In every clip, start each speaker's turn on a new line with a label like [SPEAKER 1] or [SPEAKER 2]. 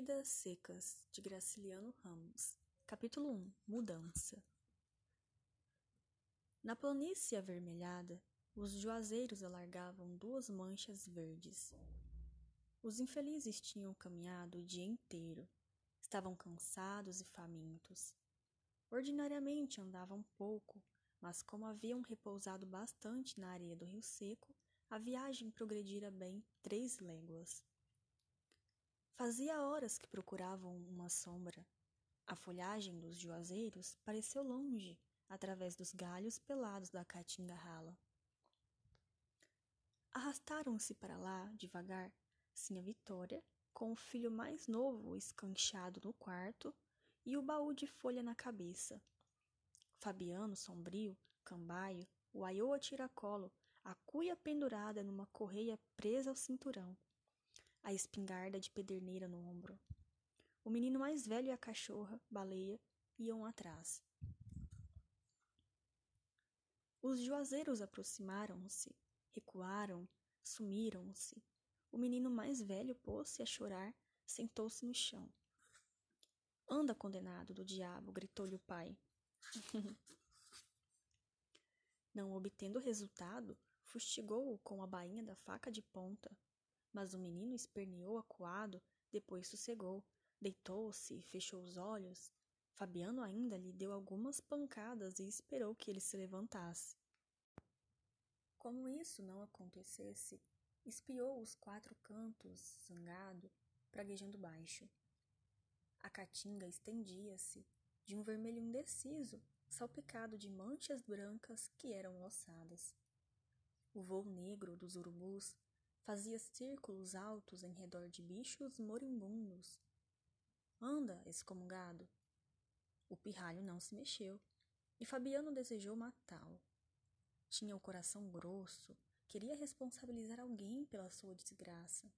[SPEAKER 1] Vidas Secas, de Graciliano Ramos. Capítulo 1 Mudança Na planície avermelhada, os juazeiros alargavam duas manchas verdes. Os infelizes tinham caminhado o dia inteiro. Estavam cansados e famintos. Ordinariamente andavam pouco, mas como haviam repousado bastante na areia do rio seco, a viagem progredira bem três léguas. Fazia horas que procuravam uma sombra. A folhagem dos juazeiros pareceu longe, através dos galhos pelados da caatinga rala. Arrastaram-se para lá, devagar, Sinha Vitória, com o filho mais novo escanchado no quarto e o baú de folha na cabeça. Fabiano, sombrio, cambaio, o aiô a tiracolo, a cuia pendurada numa correia presa ao cinturão a espingarda de pederneira no ombro. O menino mais velho e a cachorra, baleia, iam atrás. Os juazeiros aproximaram-se, recuaram, sumiram-se. O menino mais velho pôs-se a chorar, sentou-se no chão. Anda, condenado do diabo, gritou-lhe o pai. Não obtendo resultado, fustigou-o com a bainha da faca de ponta mas o menino esperneou acuado, depois sossegou, deitou-se, fechou os olhos. Fabiano ainda lhe deu algumas pancadas e esperou que ele se levantasse. Como isso não acontecesse, espiou os quatro cantos, zangado, praguejando baixo. A caatinga estendia-se, de um vermelho indeciso, salpicado de manchas brancas que eram ossadas. O voo negro dos urubus Fazia círculos altos em redor de bichos moribundos. Anda, excomungado! O pirralho não se mexeu, e Fabiano desejou matá-lo. Tinha o coração grosso, queria responsabilizar alguém pela sua desgraça.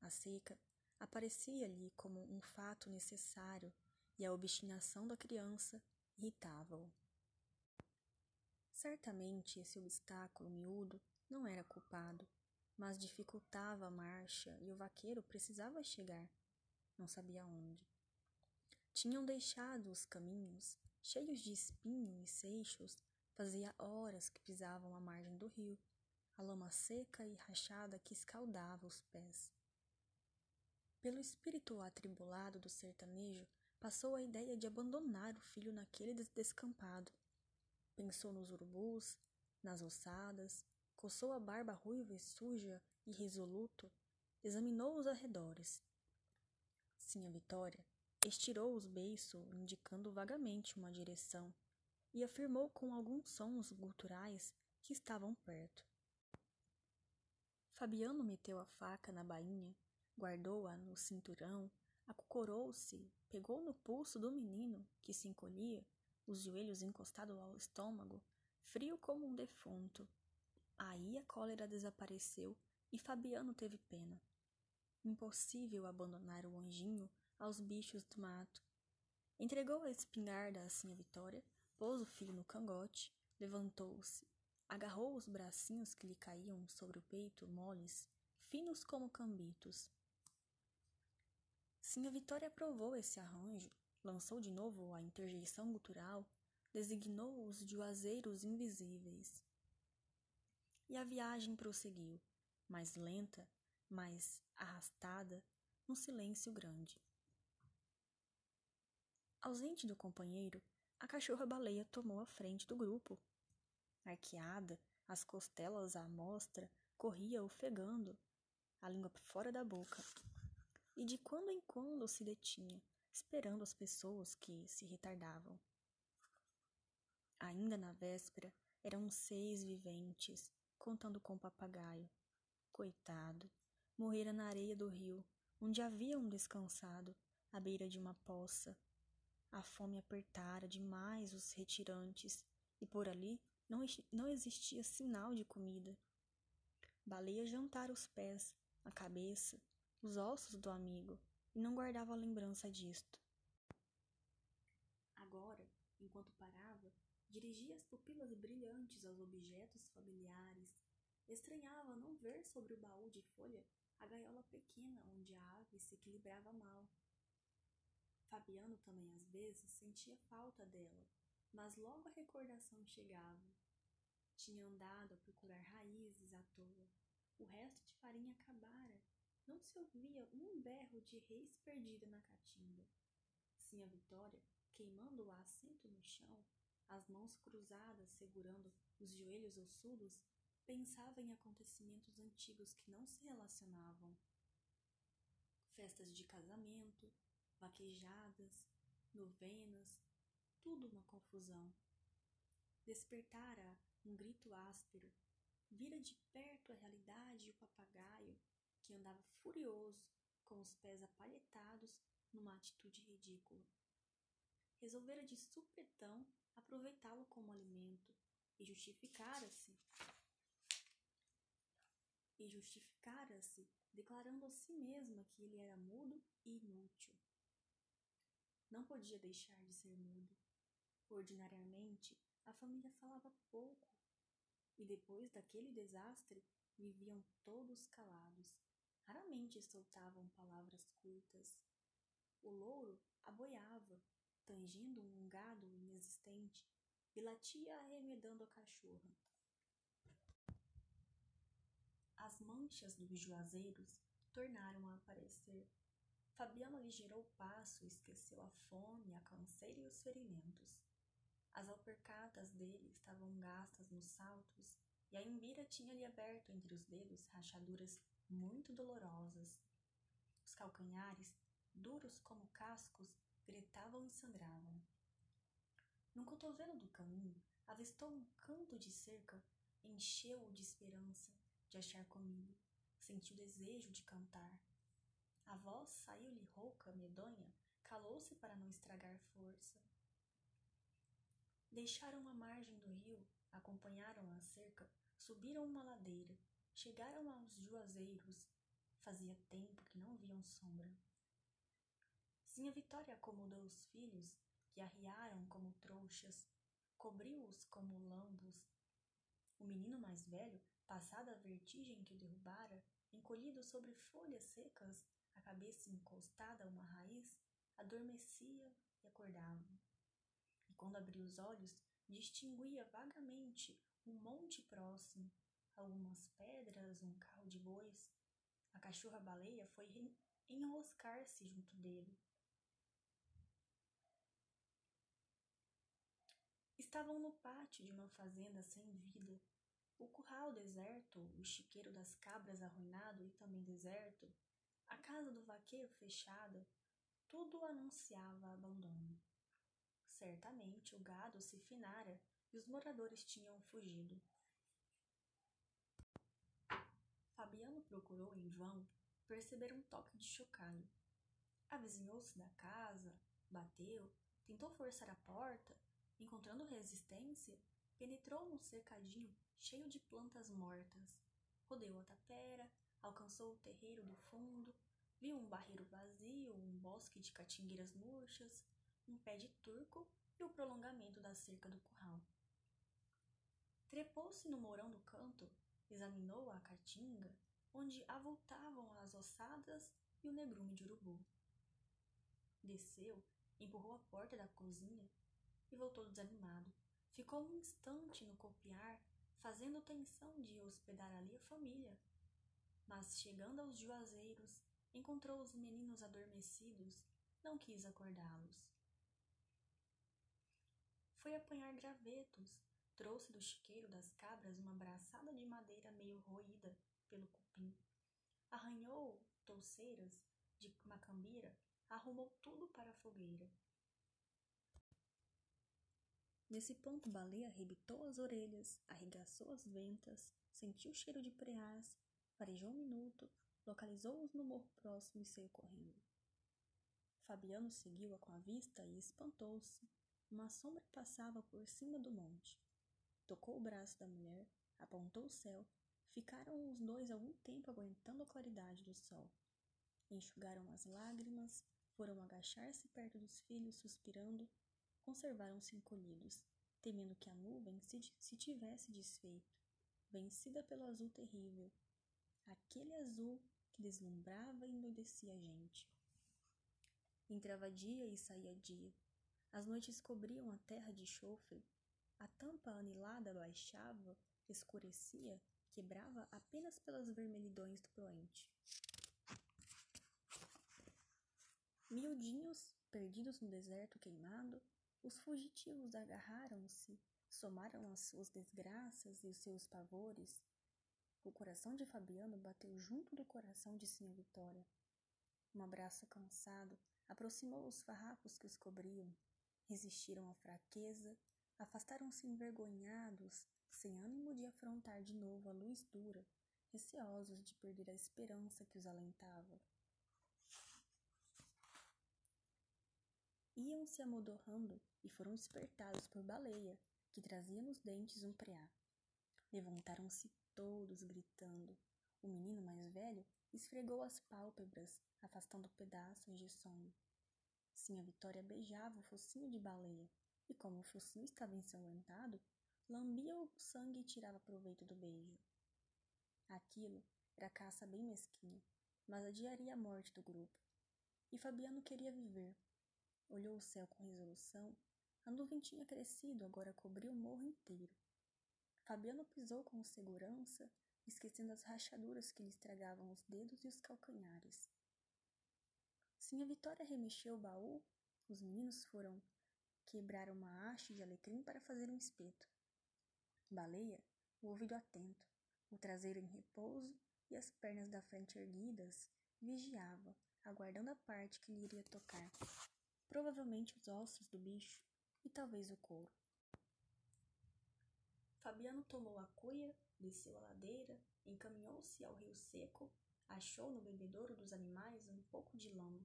[SPEAKER 1] A seca aparecia-lhe como um fato necessário e a obstinação da criança irritava-o. Certamente esse obstáculo miúdo não era culpado mas dificultava a marcha e o vaqueiro precisava chegar, não sabia onde. Tinham deixado os caminhos cheios de espinho e seixos, fazia horas que pisavam a margem do rio, a lama seca e rachada que escaldava os pés. Pelo espírito atribulado do sertanejo passou a ideia de abandonar o filho naquele descampado. Pensou nos urubus, nas ossadas, coçou a barba ruiva e suja e resoluto, examinou os arredores. Sim, a Vitória estirou os beiços, indicando vagamente uma direção, e afirmou com alguns sons guturais que estavam perto. Fabiano meteu a faca na bainha, guardou-a no cinturão, acocorou-se, pegou no pulso do menino, que se encolhia, os joelhos encostados ao estômago, frio como um defunto, Aí a cólera desapareceu e Fabiano teve pena. Impossível abandonar o anjinho aos bichos do mato. Entregou a espingarda assim a Vitória, pôs o filho no cangote, levantou-se, agarrou os bracinhos que lhe caíam sobre o peito moles, finos como cambitos. Sim, a Vitória aprovou esse arranjo, lançou de novo a interjeição gutural, designou os juazeiros invisíveis. E a viagem prosseguiu, mais lenta, mais arrastada, num silêncio grande. Ausente do companheiro, a cachorra-baleia tomou a frente do grupo. Arqueada, as costelas à mostra, corria ofegando, a língua fora da boca. E de quando em quando se detinha, esperando as pessoas que se retardavam. Ainda na véspera, eram seis viventes, contando com o papagaio. Coitado, morrera na areia do rio, onde haviam descansado, à beira de uma poça. A fome apertara demais os retirantes, e por ali não, não existia sinal de comida. Baleia jantara os pés, a cabeça, os ossos do amigo, e não guardava lembrança disto. Agora, enquanto parava, Dirigia as pupilas brilhantes aos objetos familiares. Estranhava não ver sobre o baú de folha a gaiola pequena onde a ave se equilibrava mal. Fabiano também às vezes sentia falta dela, mas logo a recordação chegava. Tinha andado a procurar raízes à toa. O resto de farinha acabara. Não se ouvia um berro de reis perdida na caatinga. Sim, a Vitória, queimando o assento no chão, as mãos cruzadas segurando os joelhos ossudos, pensava em acontecimentos antigos que não se relacionavam. Festas de casamento, vaquejadas, novenas, tudo uma confusão. Despertara um grito áspero, vira de perto a realidade o papagaio, que andava furioso, com os pés apalhetados numa atitude ridícula. Resolvera de supetão aproveitá-lo como alimento e justificara-se e justificara-se, declarando a si mesma que ele era mudo e inútil. Não podia deixar de ser mudo. Ordinariamente, a família falava pouco, e depois daquele desastre viviam todos calados. Raramente soltavam palavras curtas. O louro aboiava, tangindo um gado inexistente, e latia arremedando a cachorra. As manchas dos juazeiros tornaram a aparecer. Fabiano aligerou o passo esqueceu a fome, a canseira e os ferimentos. As alpercatas dele estavam gastas nos saltos e a embira tinha-lhe aberto entre os dedos rachaduras muito dolorosas. Os calcanhares, duros como cascos, gritavam e sangravam. No cotovelo do caminho, avistou um canto de cerca, encheu-o de esperança de achar comida. Sentiu desejo de cantar. A voz saiu-lhe rouca, medonha, calou-se para não estragar força. Deixaram a margem do rio, acompanharam a cerca, subiram uma ladeira, chegaram aos juazeiros. Fazia tempo que não viam sombra. Sinha Vitória acomodou os filhos, que arriaram como trouxas, cobriu-os como lambos. O menino mais velho Passada a vertigem que o derrubara, encolhido sobre folhas secas, a cabeça encostada a uma raiz, adormecia e acordava. E quando abriu os olhos, distinguia vagamente um monte próximo, algumas pedras, um carro de bois. A cachorra-baleia foi enroscar-se junto dele. Estavam no pátio de uma fazenda sem vida, o curral deserto, o chiqueiro das cabras arruinado e também deserto, a casa do vaqueiro fechada, tudo anunciava abandono. Certamente o gado se finara e os moradores tinham fugido. Fabiano procurou em vão perceber um toque de chocalho. Avizinhou-se da casa, bateu, tentou forçar a porta, encontrando resistência, penetrou num cercadinho cheio de plantas mortas. Rodeou a tapera, alcançou o terreiro do fundo, viu um barreiro vazio, um bosque de catingueiras murchas, um pé de turco e o prolongamento da cerca do curral. Trepou-se no morão do canto, examinou a caatinga, onde avultavam as ossadas e o negrume de urubu. Desceu, empurrou a porta da cozinha e voltou desanimado. Ficou um instante no copiar fazendo tensão de hospedar ali a família. Mas, chegando aos juazeiros, encontrou os meninos adormecidos, não quis acordá-los. Foi apanhar gravetos, trouxe do chiqueiro das cabras uma braçada de madeira meio roída pelo cupim, arranhou touceiras de macambira, arrumou tudo para a fogueira. Nesse ponto, Baleia arrebitou as orelhas, arregaçou as ventas, sentiu o cheiro de preás, farejou um minuto, localizou-os no morro próximo e saiu correndo. Fabiano seguiu-a com a vista e espantou-se. Uma sombra passava por cima do monte. Tocou o braço da mulher, apontou o céu. Ficaram os dois algum tempo aguentando a claridade do sol. Enxugaram as lágrimas, foram agachar-se perto dos filhos, suspirando conservaram-se encolhidos, temendo que a nuvem se, se tivesse desfeito, vencida pelo azul terrível, aquele azul que deslumbrava e endoidecia a gente. Entrava dia e saía dia. As noites cobriam a terra de chofre. A tampa anilada baixava, escurecia, quebrava apenas pelas vermelhidões do poente. Miudinhos, perdidos no deserto queimado, os fugitivos agarraram-se, somaram as suas desgraças e os seus pavores. O coração de Fabiano bateu junto do coração de Sinha Vitória. Um abraço cansado aproximou os farrapos que os cobriam. Resistiram à fraqueza, afastaram-se envergonhados, sem ânimo de afrontar de novo a luz dura, receosos de perder a esperança que os alentava. Iam se amodorrando e foram despertados por Baleia, que trazia nos dentes um preá. Levantaram-se todos gritando. O menino mais velho esfregou as pálpebras, afastando pedaços de sono. Sim, a Vitória beijava o focinho de baleia, e como o focinho estava ensanguentado, lambia o sangue e tirava proveito do beijo. Aquilo era caça bem mesquinha, mas adiaria a morte do grupo. E Fabiano queria viver. Olhou o céu com resolução. A nuvem tinha crescido, agora cobria o morro inteiro. Fabiano pisou com segurança, esquecendo as rachaduras que lhe estragavam os dedos e os calcanhares. Sim, a Vitória remexeu o baú. Os meninos foram quebrar uma haste de alecrim para fazer um espeto. Baleia, o ouvido atento, o traseiro em repouso e as pernas da frente erguidas, vigiava, aguardando a parte que lhe iria tocar. Provavelmente os ossos do bicho e talvez o couro. Fabiano tomou a cuia, desceu a ladeira, encaminhou-se ao rio seco, achou no bebedouro dos animais um pouco de lama.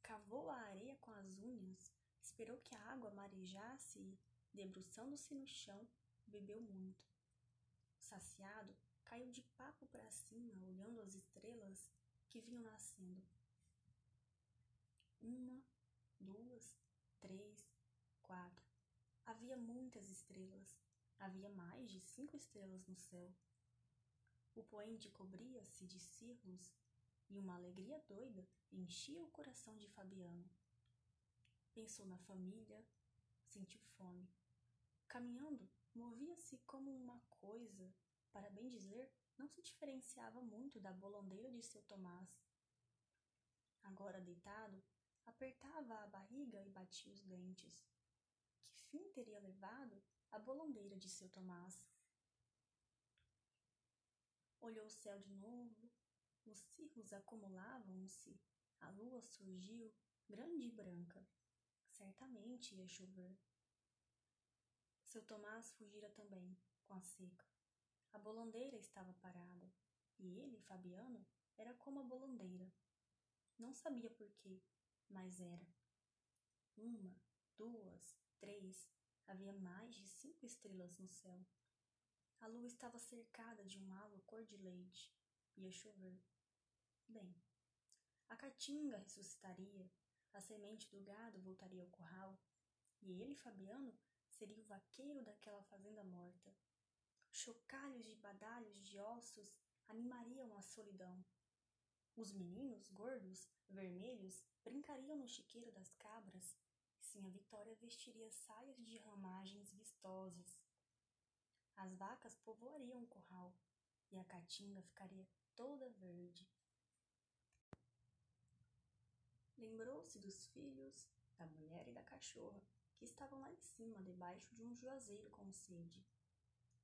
[SPEAKER 1] Cavou a areia com as unhas, esperou que a água marejasse e, debruçando-se no chão, bebeu muito. Saciado, caiu de papo para cima, olhando as estrelas que vinham nascendo. Uma, duas, três, quatro. Havia muitas estrelas. Havia mais de cinco estrelas no céu. O poente cobria-se de círculos e uma alegria doida enchia o coração de Fabiano. Pensou na família, sentiu fome. Caminhando, movia-se como uma coisa, para bem dizer, não se diferenciava muito da bolandeira de seu Tomás. Agora deitado, apertava a barriga e batia os dentes. Que fim teria levado a bolandeira de seu Tomás? Olhou o céu de novo, os cirros acumulavam-se, a lua surgiu, grande e branca. Certamente ia chover. Seu Tomás fugira também, com a seca. A bolandeira estava parada, e ele, Fabiano, era como a bolandeira. Não sabia por quê, mas era. Uma, duas, três, havia mais de cinco estrelas no céu. A lua estava cercada de um halo cor de leite. Ia chover. Bem, a caatinga ressuscitaria, a semente do gado voltaria ao curral, e ele, Fabiano, seria o vaqueiro daquela fazenda morta. Chocalhos de badalhos de ossos animariam a solidão. Os meninos, gordos, vermelhos, brincariam no chiqueiro das cabras, sim a Vitória vestiria saias de ramagens vistosas. As vacas povoariam o curral, e a caatinga ficaria toda verde. Lembrou-se dos filhos, da mulher e da cachorra, que estavam lá em cima, debaixo de um juazeiro com sede.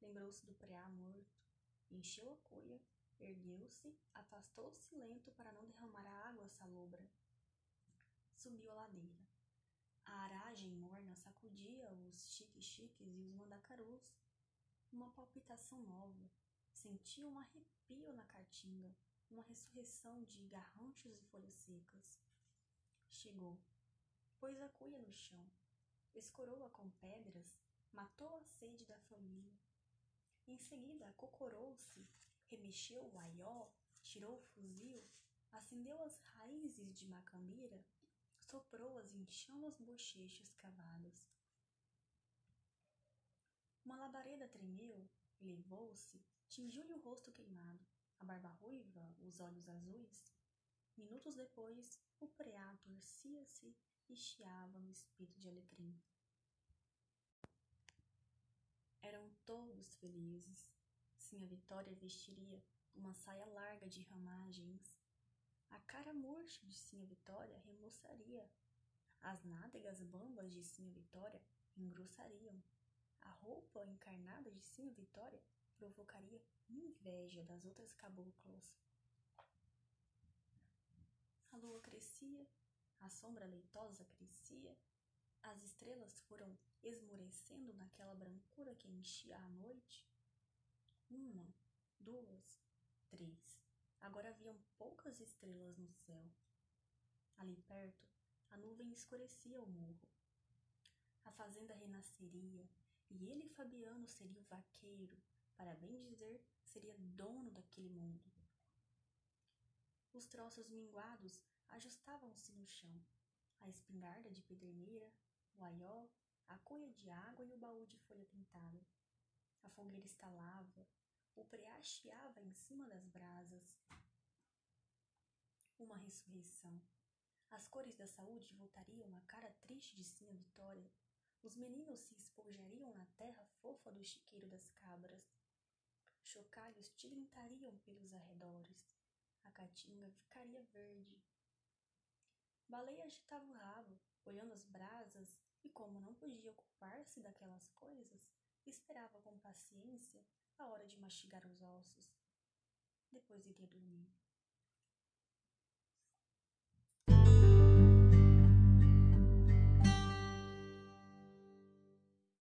[SPEAKER 1] Lembrou-se do preá morto, encheu a cuia Ergueu-se, afastou-se lento para não derramar a água salobra. Subiu a ladeira. A aragem morna sacudia os chique-chiques e os mandacarus. Uma palpitação nova. Sentia um arrepio na caatinga, uma ressurreição de garranchos e folhas secas. Chegou. Pôs a cuia no chão. Escorou-a com pedras, matou a sede da família. Em seguida, cocorou-se remexeu o aió, tirou o fuzil, acendeu as raízes de macambira, soprou-as inchando as bochechas cavadas. Uma labareda tremeu, elevou-se, tingiu-lhe o rosto queimado. a barba ruiva, os olhos azuis. Minutos depois, o preá torcia-se e chiava no espírito de alecrim. Eram todos felizes. Sim, a Vitória vestiria uma saia larga de ramagens. A cara murcha de Sinha Vitória remoçaria. As nádegas bambas de Sinha Vitória engrossariam. A roupa encarnada de Sinha Vitória provocaria inveja das outras caboclas. A lua crescia, a sombra leitosa crescia, as estrelas foram esmorecendo naquela brancura que enchia a noite. Uma, duas, três. Agora haviam poucas estrelas no céu. Ali perto, a nuvem escurecia o morro. A fazenda renasceria, e ele, Fabiano, seria o vaqueiro, para bem dizer, seria dono daquele mundo. Os troços minguados ajustavam-se no chão. A espingarda de pederneira, o aió, a cuia de água e o baú de folha pintada. A fogueira estalava, o preá em cima das brasas. Uma ressurreição. As cores da saúde voltariam à cara triste de Sinha Vitória. Os meninos se espojariam na terra fofa do chiqueiro das cabras. Chocalhos tilintariam pelos arredores a caatinga ficaria verde. Baleia agitava o rabo, olhando as brasas, e como não podia ocupar-se daquelas coisas, esperava com paciência a hora de mastigar os ossos. Depois iria dormir.